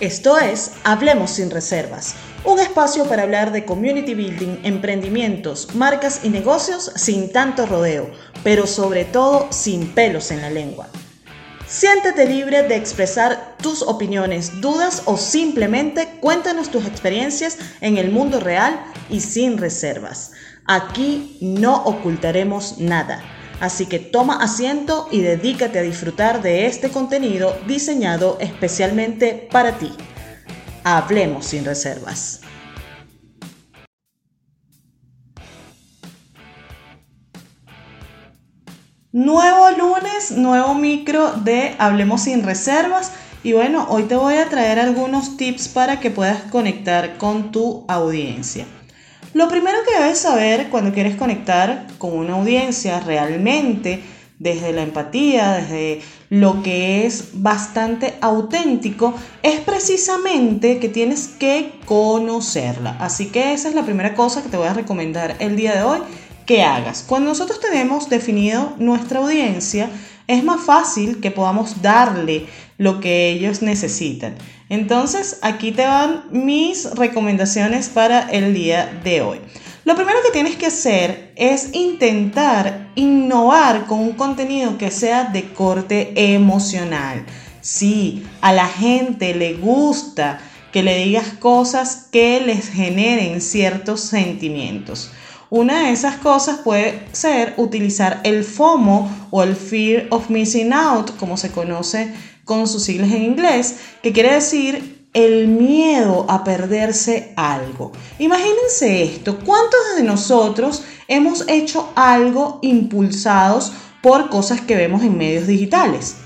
Esto es Hablemos sin reservas, un espacio para hablar de community building, emprendimientos, marcas y negocios sin tanto rodeo, pero sobre todo sin pelos en la lengua. Siéntete libre de expresar tus opiniones, dudas o simplemente cuéntanos tus experiencias en el mundo real y sin reservas. Aquí no ocultaremos nada. Así que toma asiento y dedícate a disfrutar de este contenido diseñado especialmente para ti. Hablemos sin reservas. Nuevo lunes, nuevo micro de Hablemos sin reservas. Y bueno, hoy te voy a traer algunos tips para que puedas conectar con tu audiencia. Lo primero que debes saber cuando quieres conectar con una audiencia realmente, desde la empatía, desde lo que es bastante auténtico, es precisamente que tienes que conocerla. Así que esa es la primera cosa que te voy a recomendar el día de hoy que hagas. Cuando nosotros tenemos definido nuestra audiencia, es más fácil que podamos darle lo que ellos necesitan. Entonces, aquí te van mis recomendaciones para el día de hoy. Lo primero que tienes que hacer es intentar innovar con un contenido que sea de corte emocional. Sí, a la gente le gusta que le digas cosas que les generen ciertos sentimientos. Una de esas cosas puede ser utilizar el FOMO o el Fear of Missing Out, como se conoce con sus siglas en inglés, que quiere decir el miedo a perderse algo. Imagínense esto, ¿cuántos de nosotros hemos hecho algo impulsados por cosas que vemos en medios digitales?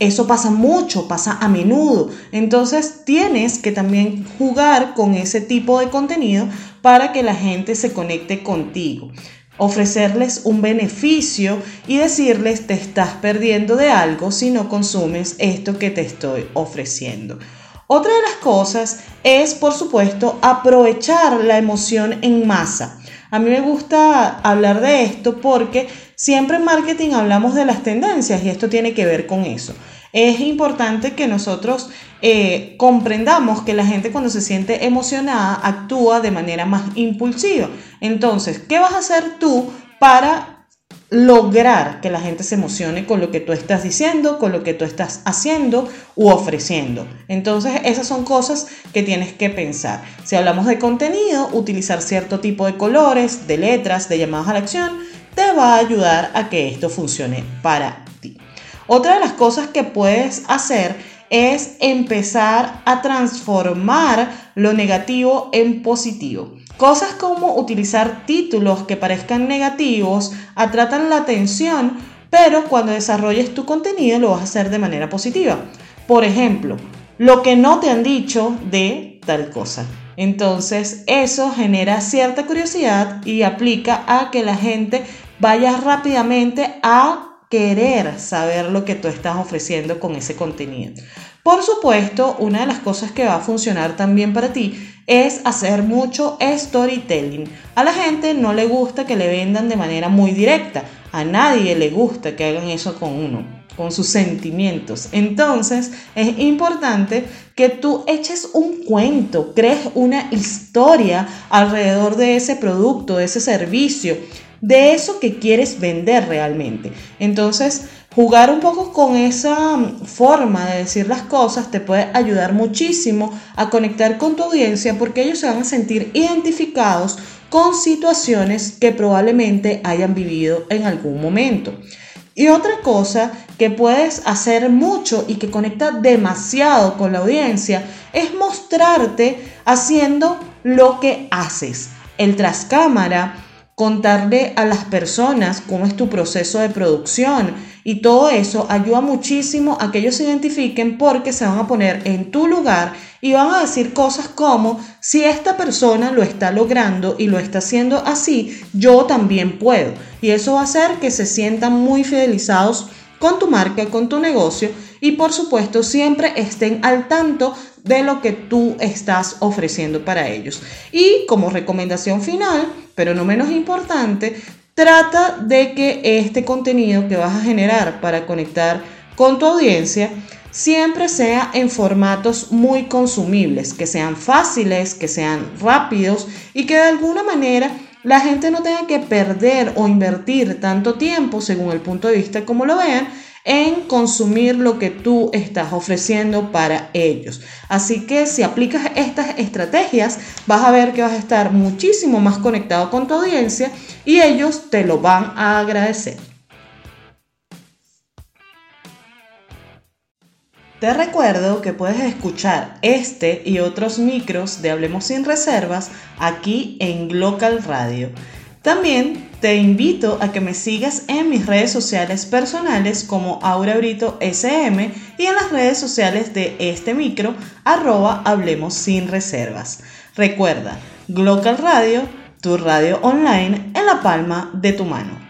Eso pasa mucho, pasa a menudo. Entonces tienes que también jugar con ese tipo de contenido para que la gente se conecte contigo. Ofrecerles un beneficio y decirles te estás perdiendo de algo si no consumes esto que te estoy ofreciendo. Otra de las cosas es, por supuesto, aprovechar la emoción en masa. A mí me gusta hablar de esto porque siempre en marketing hablamos de las tendencias y esto tiene que ver con eso. Es importante que nosotros eh, comprendamos que la gente cuando se siente emocionada actúa de manera más impulsiva. Entonces, ¿qué vas a hacer tú para lograr que la gente se emocione con lo que tú estás diciendo, con lo que tú estás haciendo u ofreciendo. Entonces, esas son cosas que tienes que pensar. Si hablamos de contenido, utilizar cierto tipo de colores, de letras, de llamadas a la acción, te va a ayudar a que esto funcione para ti. Otra de las cosas que puedes hacer es empezar a transformar lo negativo en positivo. Cosas como utilizar títulos que parezcan negativos atratan la atención, pero cuando desarrolles tu contenido lo vas a hacer de manera positiva. Por ejemplo, lo que no te han dicho de tal cosa. Entonces eso genera cierta curiosidad y aplica a que la gente vaya rápidamente a querer saber lo que tú estás ofreciendo con ese contenido. Por supuesto, una de las cosas que va a funcionar también para ti es hacer mucho storytelling. A la gente no le gusta que le vendan de manera muy directa. A nadie le gusta que hagan eso con uno, con sus sentimientos. Entonces es importante que tú eches un cuento, crees una historia alrededor de ese producto, de ese servicio, de eso que quieres vender realmente. Entonces, Jugar un poco con esa mm, forma de decir las cosas te puede ayudar muchísimo a conectar con tu audiencia porque ellos se van a sentir identificados con situaciones que probablemente hayan vivido en algún momento. Y otra cosa que puedes hacer mucho y que conecta demasiado con la audiencia es mostrarte haciendo lo que haces. El tras cámara, contarle a las personas cómo es tu proceso de producción, y todo eso ayuda muchísimo a que ellos se identifiquen porque se van a poner en tu lugar y van a decir cosas como, si esta persona lo está logrando y lo está haciendo así, yo también puedo. Y eso va a hacer que se sientan muy fidelizados con tu marca, con tu negocio y por supuesto siempre estén al tanto de lo que tú estás ofreciendo para ellos. Y como recomendación final, pero no menos importante, Trata de que este contenido que vas a generar para conectar con tu audiencia siempre sea en formatos muy consumibles, que sean fáciles, que sean rápidos y que de alguna manera la gente no tenga que perder o invertir tanto tiempo, según el punto de vista como lo vean, en consumir lo que tú estás ofreciendo para ellos. Así que si aplicas estas estrategias, vas a ver que vas a estar muchísimo más conectado con tu audiencia y ellos te lo van a agradecer. Te recuerdo que puedes escuchar este y otros micros de Hablemos sin Reservas aquí en Glocal Radio. También te invito a que me sigas en mis redes sociales personales como Aura Brito SM y en las redes sociales de este micro arroba Hablemos sin Reservas. Recuerda, Glocal Radio, tu radio online en la palma de tu mano.